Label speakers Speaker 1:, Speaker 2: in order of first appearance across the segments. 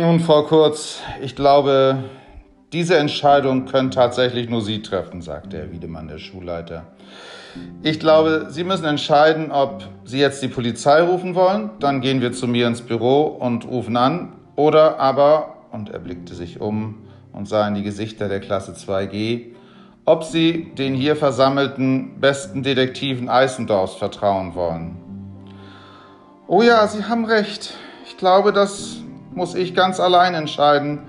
Speaker 1: Nun, Frau Kurz, ich glaube, diese Entscheidung können tatsächlich nur Sie treffen, sagte Herr Wiedemann, der Schulleiter. Ich glaube, Sie müssen entscheiden, ob Sie jetzt die Polizei rufen wollen. Dann gehen wir zu mir ins Büro und rufen an. Oder aber, und er blickte sich um und sah in die Gesichter der Klasse 2G, ob Sie den hier versammelten besten Detektiven Eisendorfs vertrauen wollen. Oh ja, Sie haben recht. Ich glaube, das muss ich ganz allein entscheiden.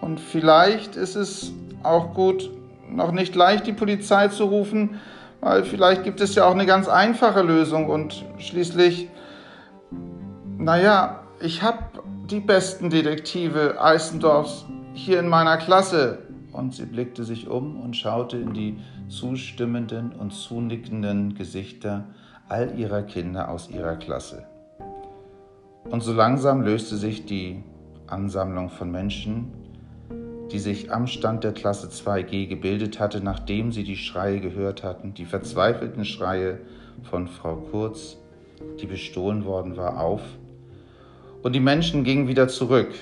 Speaker 1: Und vielleicht ist es auch gut, noch nicht leicht die Polizei zu rufen, weil vielleicht gibt es ja auch eine ganz einfache Lösung und schließlich, naja, ich habe die besten Detektive Eisendorfs hier in meiner Klasse. Und sie blickte sich um und schaute in die zustimmenden und zunickenden Gesichter all ihrer Kinder aus ihrer Klasse. Und so langsam löste sich die Ansammlung von Menschen, die sich am Stand der Klasse 2G gebildet hatte, nachdem sie die Schreie gehört hatten, die verzweifelten Schreie von Frau Kurz, die bestohlen worden war, auf. Und die Menschen gingen wieder zurück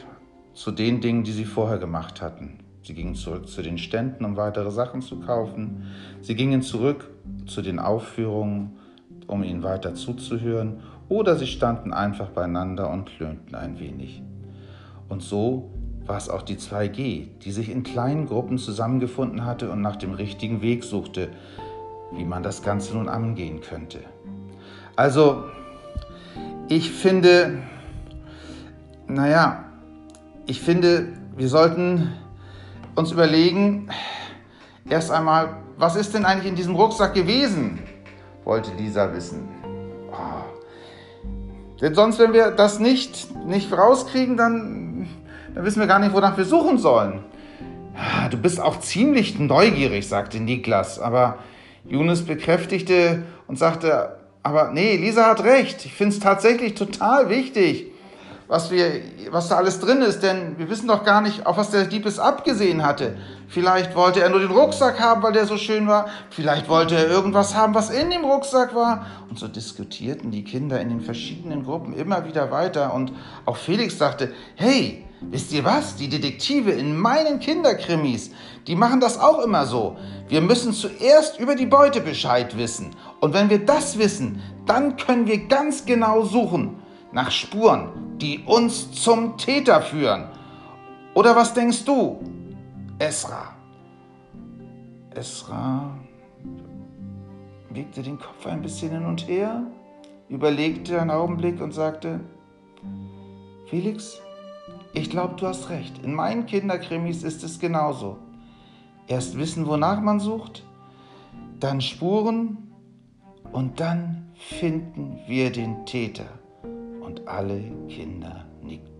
Speaker 1: zu den Dingen, die sie vorher gemacht hatten. Sie gingen zurück zu den Ständen, um weitere Sachen zu kaufen. Sie gingen zurück zu den Aufführungen, um ihnen weiter zuzuhören. Oder sie standen einfach beieinander und klönten ein wenig. Und so war es auch die 2G, die sich in kleinen Gruppen zusammengefunden hatte und nach dem richtigen Weg suchte, wie man das Ganze nun angehen könnte. Also, ich finde, naja, ich finde, wir sollten uns überlegen, erst einmal, was ist denn eigentlich in diesem Rucksack gewesen? wollte Lisa wissen. Denn sonst, wenn wir das nicht, nicht rauskriegen, dann dann wissen wir gar nicht, wonach wir suchen sollen. Ah, du bist auch ziemlich neugierig, sagte Niklas, aber Yunus bekräftigte und sagte, aber nee, Lisa hat recht. Ich finde es tatsächlich total wichtig, was, wir, was da alles drin ist, denn wir wissen doch gar nicht, auf was der Dieb es abgesehen hatte. Vielleicht wollte er nur den Rucksack haben, weil der so schön war. Vielleicht wollte er irgendwas haben, was in dem Rucksack war. Und so diskutierten die Kinder in den verschiedenen Gruppen immer wieder weiter. Und auch Felix sagte, hey, Wisst ihr was? Die Detektive in meinen Kinderkrimis, die machen das auch immer so. Wir müssen zuerst über die Beute Bescheid wissen. Und wenn wir das wissen, dann können wir ganz genau suchen nach Spuren, die uns zum Täter führen. Oder was denkst du, Esra? Esra wiegte den Kopf ein bisschen hin und her, überlegte einen Augenblick und sagte, Felix, ich glaube, du hast recht. In meinen Kinderkrimis ist es genauso. Erst wissen, wonach man sucht, dann Spuren und dann finden wir den Täter. Und alle Kinder nickten.